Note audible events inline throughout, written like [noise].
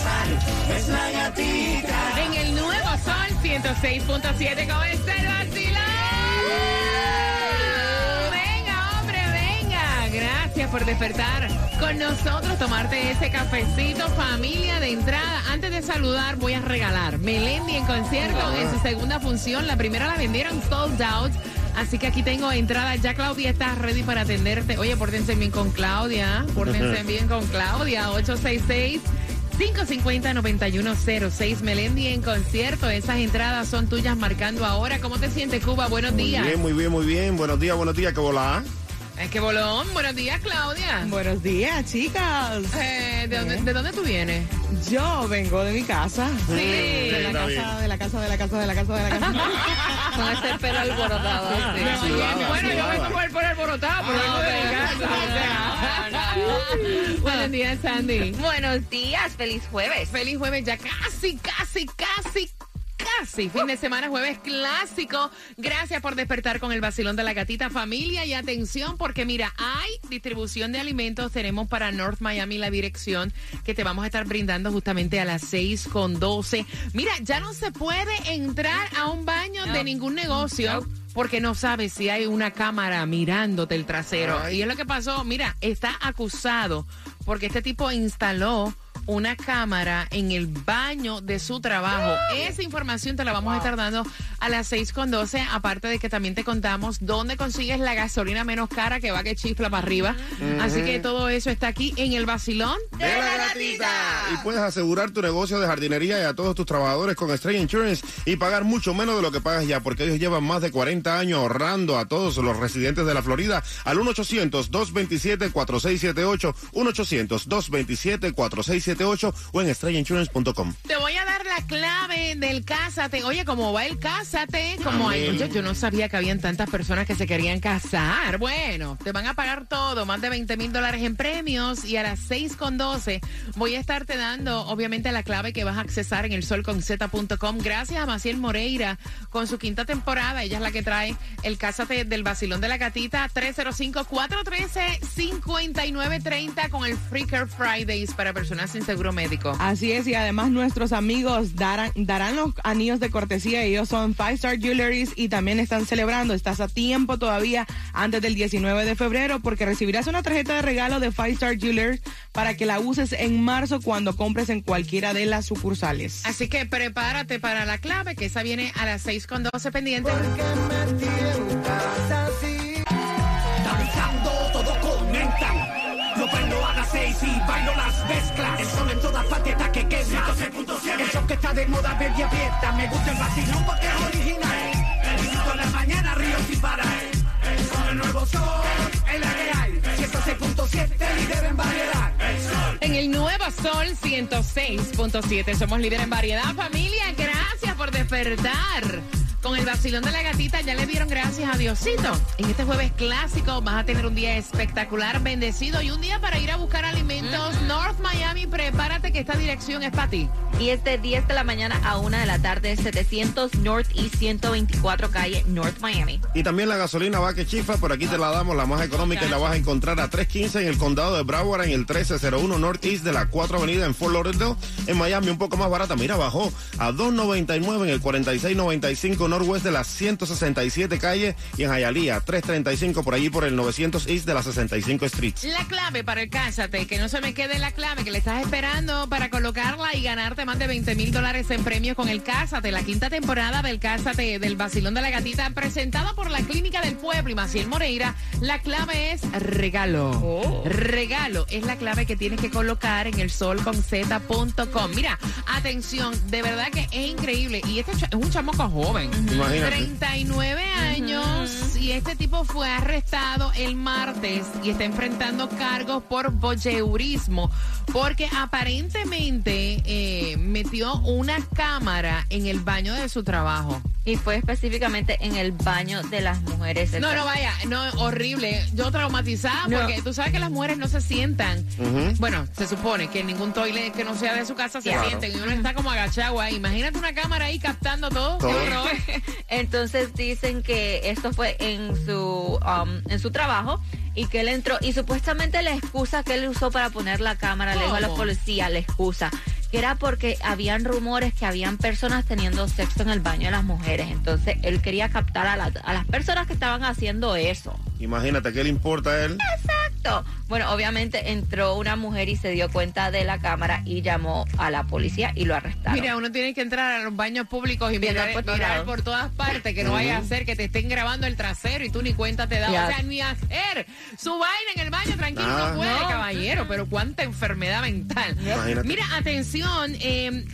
Sol. Es la gatita. En el nuevo sol 106.7 con este vacilón. Venga, hombre, venga. Gracias por despertar con nosotros, tomarte ese cafecito, familia de entrada. Antes de saludar, voy a regalar Melendi en concierto en su segunda función. La primera la vendieron sold out. Así que aquí tengo entrada. Ya Claudia está ready para atenderte. Oye, pórtense bien con Claudia. Pórtense [laughs] bien con Claudia. 866 550-9106 Melendi en concierto. Esas entradas son tuyas marcando ahora. ¿Cómo te sientes, Cuba? Buenos Muy días. bien, muy bien, muy bien. Buenos días, buenos días, que volá. Es que bolón. Buenos días, Claudia. Buenos días, chicas. Eh, ¿de, dónde, ¿De dónde tú vienes? Yo vengo de mi casa. Sí. De la casa, de la casa, de la casa, de la casa, de la casa. [laughs] Con ese pelo alborotado. así. Sudada, bueno, yo sudada. vengo por, por alborotado, pero vengo de mi casa. o sea. [laughs] Buenos días, Sandy. Buenos días, feliz jueves. Feliz jueves, ya casi, casi, casi, casi. Fin de semana, jueves clásico. Gracias por despertar con el vacilón de la gatita familia y atención porque mira, hay distribución de alimentos. Tenemos para North Miami la dirección que te vamos a estar brindando justamente a las 6 con 12. Mira, ya no se puede entrar a un baño de ningún negocio. Porque no sabes si hay una cámara mirándote el trasero. Ay. Y es lo que pasó. Mira, está acusado porque este tipo instaló una cámara en el baño de su trabajo. Esa información te la vamos a estar dando a las 6 con 12, aparte de que también te contamos dónde consigues la gasolina menos cara que va que chifla para arriba. Así que todo eso está aquí en el vacilón. De la gatita. Y puedes asegurar tu negocio de jardinería y a todos tus trabajadores con Estrella Insurance y pagar mucho menos de lo que pagas ya, porque ellos llevan más de 40 años ahorrando a todos los residentes de la Florida al 1-800-227-4678, 1-800-227-4678 o en estrellainsurance.com. la clave del Cásate. Oye, ¿cómo va el Cásate? Como hay, oye, yo no sabía que habían tantas personas que se querían casar. Bueno, te van a pagar todo, más de 20 mil dólares en premios y a las 6 con 12 voy a estarte dando, obviamente, la clave que vas a accesar en el solconzeta.com. Gracias a Maciel Moreira con su quinta temporada. Ella es la que trae el Cásate del Vacilón de la Gatita 305-413-5930 con el Freaker Fridays para personas sin seguro médico. Así es, y además nuestros amigos darán, darán los anillos de cortesía. Ellos son Five Star Jewelries y también están celebrando. Estás a tiempo todavía antes del 19 de febrero porque recibirás una tarjeta de regalo de Five Star Jewelers para que la uses en marzo cuando compres en cualquiera de las sucursales. Así que prepárate para la clave, que esa viene a las 6 con 12 pendientes. Prendo a las seis y bailo las mezclas. El sol en partes está que quema. 106.7. El show que está de moda, baby, aprieta. Me gusta el vacilón porque es original. El grito en la mañana, río sin parar. Con el nuevo sol, es la que hay. 106.7, líder en variedad. En el Nuevo Sol 106.7 somos líder en variedad. Familia, gracias por despertar. Con el vacilón de la gatita ya le dieron gracias a Diosito. En este jueves clásico vas a tener un día espectacular, bendecido y un día para ir a buscar alimentos. North Miami, prepárate que esta dirección es para ti. Y es de 10 de la mañana a 1 de la tarde, 700 North y 124 calle North Miami. Y también la gasolina va que chifla, por aquí te la damos la más económica y la vas a encontrar a 3.15 en el condado de Broward en el 1301 Northeast de la 4 Avenida en Fort Lauderdale. En Miami un poco más barata, mira, bajó a 2.99 en el 4695 Northwest de la 167 calle y en Hialeah, 335 por allí por el 900 East de la 65 Street. La clave para el Cásate, que no se me quede la clave, que le estás esperando para colocarla y ganarte más de 20 mil dólares en premios con el Cásate, la quinta temporada del Cásate del Basilón de la Gatita, presentado por la Clínica del Pueblo y Maciel Moreira. La clave es regalo. Oh. Regalo es la clave que tienes que colocar en el solconzeta.com. Mira, atención, de verdad que es increíble. Y este es un chamaco joven. Imagínate. 39 años y este tipo fue arrestado el martes y está enfrentando cargos por voyeurismo porque aparentemente eh, metió una cámara en el baño de su trabajo. Y fue específicamente en el baño de las mujeres. No, no vaya, no, horrible. Yo traumatizada No. porque tú sabes que las mujeres no se sientan. Bueno, se supone que en ningún toilet que no sea de su casa se Claro. sienten y uno está como agachado ahí. Imagínate una cámara ahí captando todo. Qué Todo. horror. [laughs] Entonces dicen que esto fue en su um, en su trabajo y que él entró y supuestamente la excusa que él usó para poner la cámara, le dijo a la policía, la excusa, que era porque habían rumores que habían personas teniendo sexo en el baño de las mujeres. Entonces él quería captar a, la- a las personas que estaban haciendo eso. Imagínate, ¿qué le importa a él? Exacto. Bueno, obviamente entró una mujer y se dio cuenta de la cámara y llamó a la policía y lo arrestaron. Mira, uno tiene que entrar a los baños públicos y mirar, por mirar todas partes, que no vaya a ser que te estén grabando el trasero y tú ni cuenta te das. Ya. O sea, ni hacer su vaina en el baño tranquilo no puede, No. Caballero, pero cuánta enfermedad mental. Imagínate. Mira, atención, eh,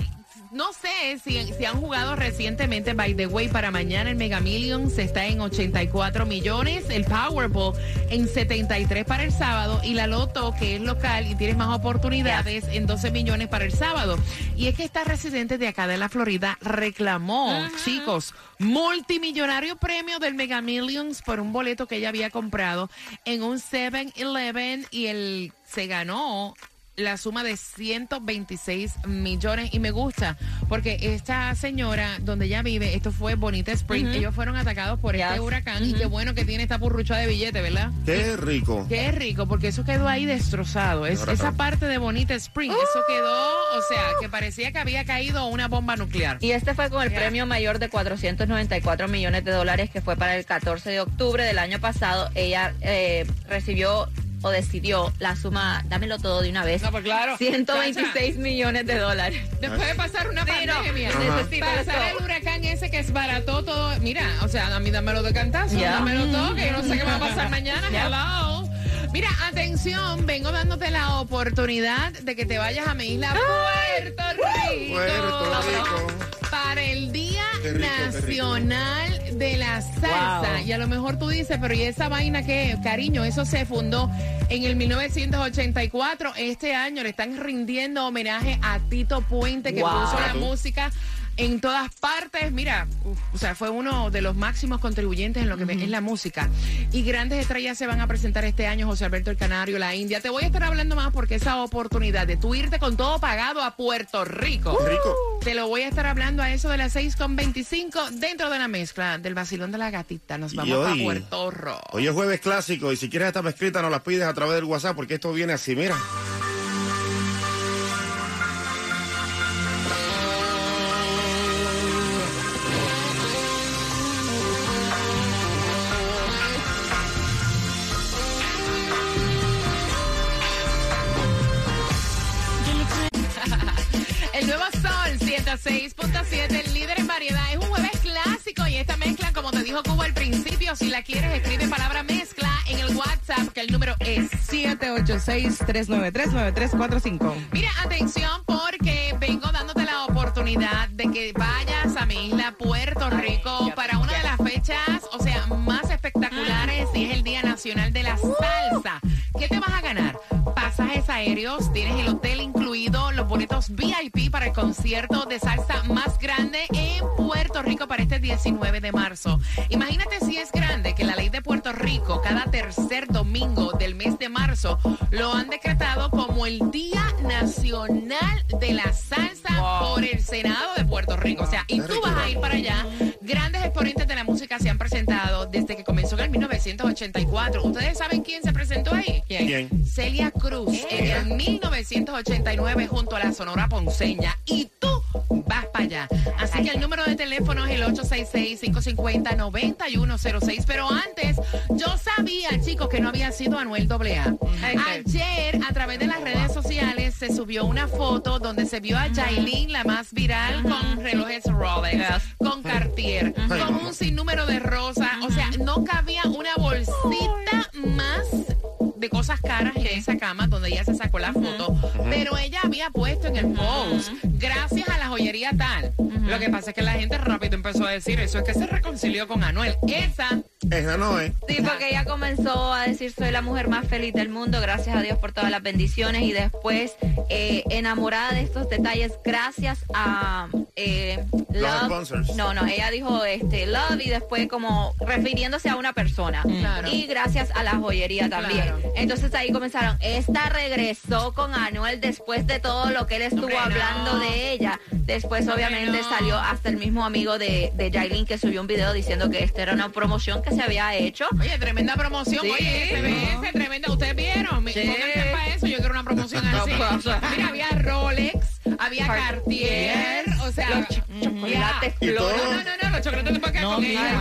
no sé si, si han jugado recientemente, by the way, para mañana el Mega Millions está en 84 millones, el Powerball en 73 para el sábado y la Loto, que es local y tienes más oportunidades, en 12 millones para el sábado. Y es que esta residente de acá de la Florida reclamó, chicos, multimillonario premio del Mega Millions por un boleto que ella había comprado en un 7-Eleven y él se ganó la suma de 126 millones y me gusta porque esta señora donde ella vive, esto fue Bonita Spring, ellos fueron atacados por este huracán y qué bueno que tiene esta burrucha de billete, ¿verdad? Qué rico. Qué rico, porque eso quedó ahí destrozado. Es, esa parte de Bonita Spring, eso quedó, o sea, que parecía que había caído una bomba nuclear. Y este fue con el premio mayor de 494 millones de dólares que fue para el 14 de octubre del año pasado. Ella eh, recibió o decidió la suma, dámelo todo de una vez, No, pues claro. 126 millones de dólares. Después de pasar una Sí, pandemia, necesito pasar el huracán ese que esbarató todo. Mira, o sea, a mí dámelo de cantazo, Ya. dámelo todo, que yo no sé qué va a pasar mañana. Hello. Mira, atención, vengo dándote la oportunidad de que te vayas a mi isla Puerto Rico. Puerto Rico. Para el Día rico. Nacional de la Salsa. Wow. Y a lo mejor tú dices, pero ¿y esa vaina qué? Cariño, eso se fundó en el 1984. Este año le están rindiendo homenaje a Tito Puente, que Wow. puso la música en todas partes. Mira, uf, o sea, fue uno de los máximos contribuyentes en lo que es la música. Y grandes estrellas se van a presentar este año, José Alberto el Canario, la India. Te voy a estar hablando más porque esa oportunidad de tú irte con todo pagado a Puerto Rico. Rico. Te lo voy a estar hablando a eso de las 6.25 dentro de la mezcla del vacilón de la gatita. Nos vamos a Puerto Rico. Hoy es jueves clásico y si quieres esta mezclita nos las pides a través del WhatsApp porque esto viene así, mira. 96.7, el líder en variedad. Es un jueves clásico y esta mezcla, como te dijo Cuba al principio, si la quieres, escribe palabra mezcla en el WhatsApp, que el número es 786-393-9345. Mira, atención, porque vengo dándote la oportunidad de que vayas a mi isla, Puerto Rico, para una de las fechas, o sea, más espectaculares, y es el Día Nacional de la uh. Salsa. ¿Qué te vas a ganar? Pasajes aéreos, tienes el hotel incluido los boletos VIP para el concierto de salsa más grande en Puerto para este 19 de marzo. Imagínate si es grande que la ley de Puerto Rico cada tercer domingo del mes de marzo lo han decretado como el Día Nacional de la Salsa por el Senado de Puerto Rico. O sea, y tú vas a ir para allá. Grandes exponentes de la música se han presentado desde que comenzó en el 1984. ¿Ustedes saben quién se presentó ahí? ¿Quién? Celia Cruz en el 1989 junto a la Sonora Ponceña. Y tú vas para allá. Así que el número de teléfono es el 866-550-9106. Pero antes, yo sabía, chicos, que no había sido Anuel AA. Ayer, a través de las redes sociales, se subió una foto donde se vio a Jailin, la más viral, con relojes Rolex, con Cartier, con un sinnúmero de rosas. O sea, no cabía una bolsita cosas caras en esa cama donde ella se sacó la foto, pero ella había puesto en el post, gracias a la joyería tal. Lo que pasa es que la gente rápido empezó a decir, eso es que se reconcilió con Anuel. Esa Esa no es. Sí, porque ella comenzó a decir soy la mujer más feliz del mundo, gracias a Dios por todas las bendiciones y después eh, enamorada de estos detalles gracias a eh, Los sponsors. No, no, ella dijo este love y después como refiriéndose a una persona Claro. y gracias a la joyería también. Claro. Entonces ahí comenzaron. Esta regresó con Anuel después de todo lo que él estuvo no. hablando de ella. Después obviamente no. salió hasta el mismo amigo de, de que subió un video diciendo que esta era una promoción que se había hecho. Oye, tremenda promoción. Sí. Oye, SBS, tremenda. ¿Ustedes vieron? Sí. Pónganse para eso. Yo quiero una promoción No, así. Mira, había Rolex, había Cartier. O sea, Los ch- chocolates flores. todo- No, no, no, no, los chocolates No, mira. ella.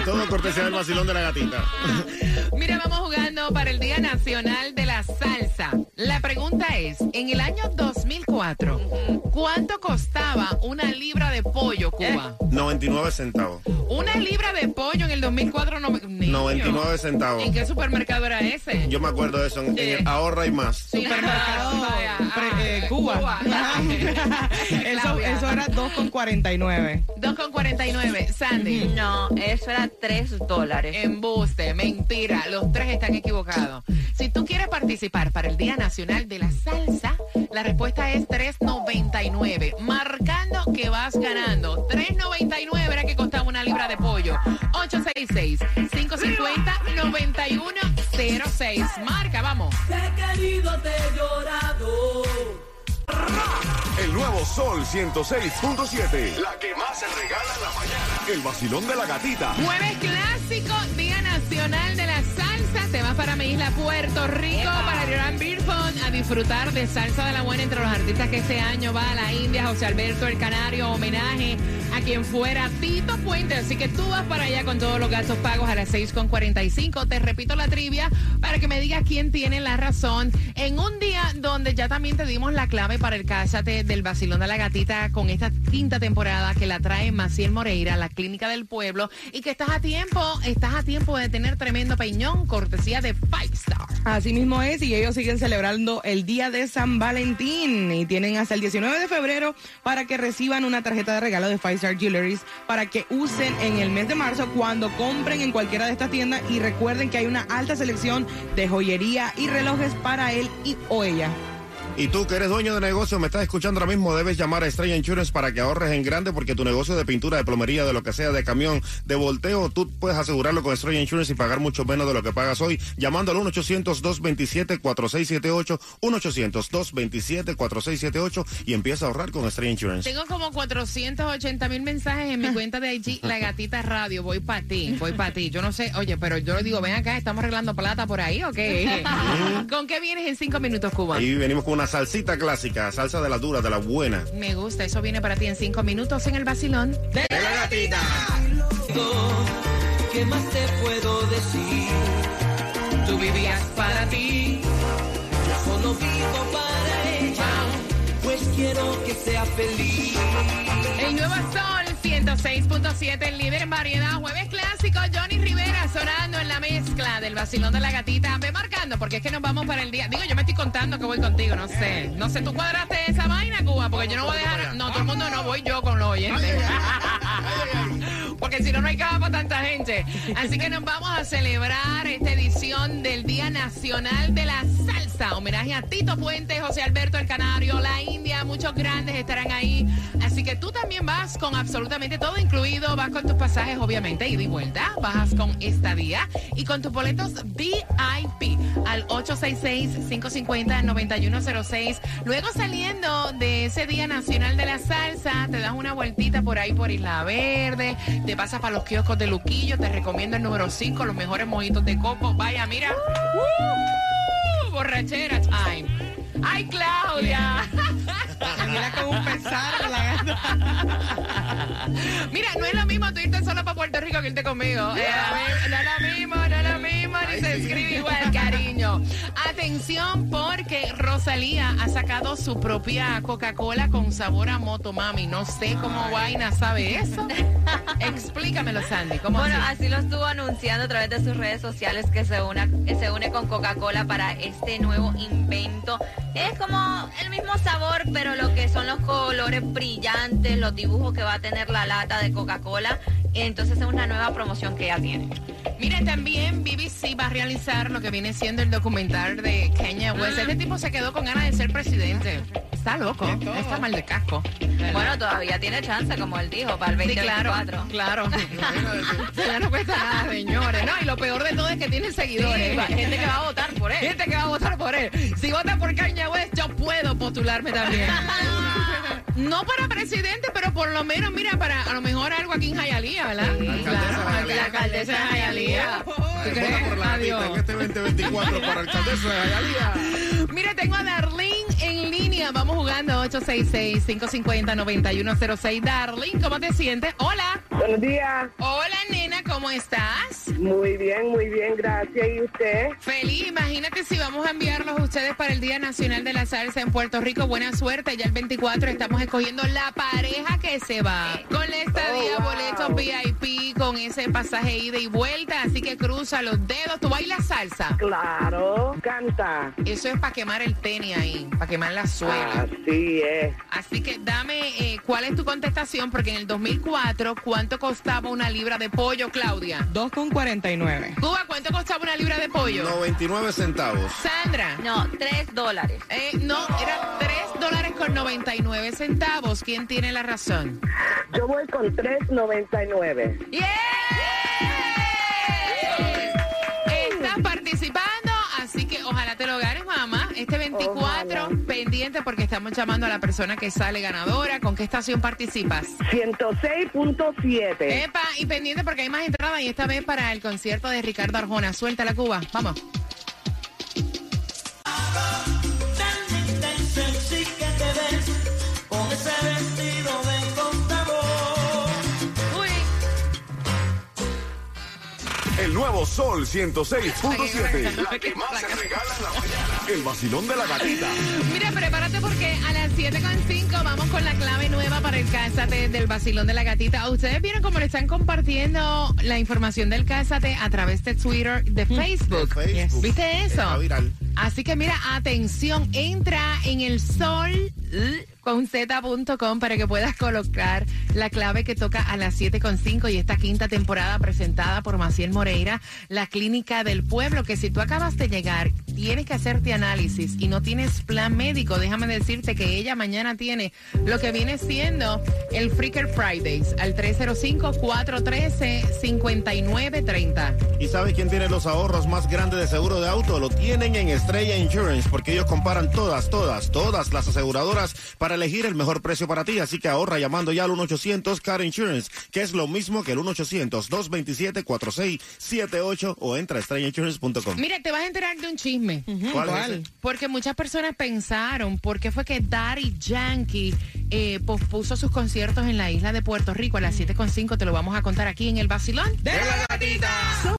Y todo cortesía del vacilón de la gatita. [laughs] Mira, vamos jugando para el Día Nacional de la Salsa. La pregunta es, en el año 2004, ¿cuánto costaba una libra de pollo, Cuba? 99 centavos. Una libra de pollo en el 2004, no, niño. 99 centavos. ¿En qué supermercado era ese? Yo me acuerdo de eso. En, en el ahorra y más. Supermercado Vaya, pre- eh, Cuba. [laughs] [laughs] eso, Claudia. eso era 2,49. 2,49. Sandy. No, eso era 3 dólares. Embuste, mentira, los tres están equivocados. Si tú quieres participar para el Día Nacional de la Salsa, la respuesta es 3.99, marcando que vas ganando. 3.99 era que costaba una libra de pollo. 866-550-9106. Marca, vamos. Te he querido, te he llorado. El nuevo Sol 106.7. La que más se regala en la mañana. El vacilón de la gatita. Jueves clásico, Día Nacional de la Salsa. Te vas para mi isla Puerto Rico, para Gran Beerfond, a disfrutar de salsa de la buena entre los artistas que este año va a la India, José Alberto el Canario, homenaje a quien fuera Tito Puente. Así que tú vas para allá con todos los gastos pagos a las 6.45. Te repito la trivia para que me digas quién tiene la razón. En un día donde ya también te dimos la clave para el Cásate del Vacilón de la Gatita con esta quinta temporada que la trae Maciel Moreira, la Clínica del Pueblo, y que estás a tiempo, estás a tiempo de tener tremendo peñón, cortesía de Five Star. Así mismo es, y ellos siguen celebrando el Día de San Valentín y tienen hasta el 19 de febrero para que reciban una tarjeta de regalo de Five Star Jewelries para que usen en el mes de marzo cuando compren en cualquiera de estas tiendas y recuerden que hay una alta selección de joyería y relojes para él y o ella. Y tú que eres dueño de negocio, me estás escuchando ahora mismo, debes llamar a Estrella Insurance para que ahorres en grande porque tu negocio de pintura, de plomería, de lo que sea, de camión, de volteo, tú puedes asegurarlo con Estrella Insurance y pagar mucho menos de lo que pagas hoy. Llamando al 1-800-227-4678, 1-800-227-4678 y empieza a ahorrar con Estrella Insurance. Tengo como 480 mil mensajes en mi cuenta de IG, La Gatita Radio. Voy para ti, voy para ti. Yo no sé, oye, pero yo le digo, ven acá, ¿estamos arreglando plata por ahí o qué? [laughs] ¿Con qué vienes en cinco minutos, Cuba? Ahí venimos con una salsita clásica, salsa de la dura, de la buena. Me gusta, eso viene para ti en cinco minutos en el vacilón. ¡De la gatita! ¿Qué más te puedo decir? Tú vivías para ti. Yo solo vivo para ella, pues quiero que sea feliz. El nuevo Sol 106.7, el líder en variedad. Jueves clásico, Johnny Rivera sonando en la mezcla del vacilón de la gatita. Ve marcando, porque es que nos vamos para el día. Digo, yo me estoy contando que voy contigo, no sé. No sé, tú cuadraste esa vaina, Cuba, porque yo no voy a dejar. No, todo el mundo no, voy yo con los oyentes. [laughs] Porque si no, no hay cama para tanta gente. Así que nos vamos a celebrar esta edición del Día Nacional de la Homenaje a Tito Puente, José Alberto el Canario, la India, muchos grandes estarán ahí. Así que tú también vas con absolutamente todo incluido. Vas con tus pasajes, obviamente, ida y vuelta. Vas con estadía y con tus boletos VIP al 866-550-9106. Luego saliendo de ese Día Nacional de la Salsa, te das una vueltita por ahí por Isla Verde, te pasas para los kioscos de Luquillo, te recomiendo el número 5, los mejores mojitos de coco. Vaya, mira. Borrachera time. ¡Ay, Claudia! [laughs] Mira con un pesar la. Mira, no es lo mismo tú irte solo para Puerto Rico que irte conmigo. Eh, no es lo mismo, no es lo mismo, ni se escribe igual, cariño. Atención, porque Rosalía ha sacado su propia Coca-Cola con sabor a Motomami. No sé cómo vaina sabe eso. Explícamelo, Sandy. ¿Cómo Bueno, así? así lo estuvo anunciando a través de sus redes sociales que se, una, que se une con Coca-Cola para este nuevo invento. Es como el mismo sabor, pero lo que son los colores brillantes, los dibujos que va a tener la lata de Coca-Cola. Entonces es una nueva promoción que ella tiene. Mira, también BBC va a realizar lo que viene siendo el documental de Kanye West. Este tipo se quedó con ganas de ser presidente. Está loco, está mal de casco. Bueno, todavía tiene chance, como él dijo, para el Sí, claro, 2024. claro. ya no cuesta nada, señores. No, y lo peor de todo es que tiene seguidores. Sí, gente que va a votar por él. Gente que va a votar por él. Si vota por Kanye West, yo puedo postularme también. [laughs] No para presidente, pero por lo menos, mira, para a lo mejor algo aquí en Jayalía, ¿verdad? Alcaldesa de la alcaldesa de Jayalía. [laughs] Por la Adiós. en este 2024 para alcaldesa de Jayalía. Mira, tengo a Darlene en línea. Vamos jugando 866-550-9106. Darlene, ¿cómo te sientes? Hola. Buenos días. Hola, ¿cómo estás? Muy bien, muy bien, gracias. ¿Y usted? Feliz, imagínate si vamos a enviarlos a ustedes para el Día Nacional de la Salsa en Puerto Rico. Buena suerte, ya el 24 estamos escogiendo la pareja que se va. Con la estadía, Oh, wow. boletos VIP, con ese pasaje ida y vuelta. Así que cruza los dedos. ¿Tú bailas salsa? Claro, canta. Eso es para quemar el tenis ahí, para quemar la suela. Así es. Así que dame eh, cuál es tu contestación, porque en el 2004, ¿cuánto costaba una libra de pollo, Claudia? 2,49. Cuba, ¿cuánto costaba una libra de pollo? 99 centavos. Sandra. No, tres dólares. Eh, no, era 3 dólares con 99 centavos. ¿Quién tiene la razón? Yo voy con 3.99. ¡Yeah! Estás participando, así que ojalá te lo ganes, mamá. Este 24, Ojalá. pendiente porque estamos llamando a la persona que sale ganadora. ¿Con qué estación participas? 106.7. Epa, y pendiente porque hay más entradas y esta vez para el concierto de Ricardo Arjona. Suelta la Cuba, vamos. Sol 106.7. La que más se regala en la mañana. El vacilón de la gatita. mira, prepárate porque a las 7.5 vamos con la clave nueva para el Cásate del Basilón de la Gatita. Ustedes vieron cómo le están compartiendo la información del Cásate a través de Twitter, de Facebook. Facebook. ¿Viste eso? Está viral. Así que mira, atención, entra en el sol con z.com para que puedas colocar la clave que toca a las 7.5 y esta quinta temporada presentada por Maciel Moreira, la clínica del pueblo, que si tú acabas de llegar, tienes que hacerte análisis y no tienes plan médico, déjame decirte que ella mañana tiene lo que viene siendo el Freaker Fridays al 305-413-5930. ¿Y sabe quién tiene los ahorros más grandes de seguro de auto? Lo tienen en Estrella Insurance, porque ellos comparan todas, todas, todas las aseguradoras para elegir el mejor precio para ti. Así que ahorra llamando ya al 1-800 Car Insurance, que es lo mismo que el 1-800-227-4678 o entra a estrellainsurance.com. Mira, te vas a enterar de un chisme. ¿Cuál. Porque muchas personas pensaron por qué fue que Daddy Yankee eh, pospuso sus conciertos en la isla de Puerto Rico a las 7.5. Te lo vamos a contar aquí en el Vacilón. ¡De la gatita!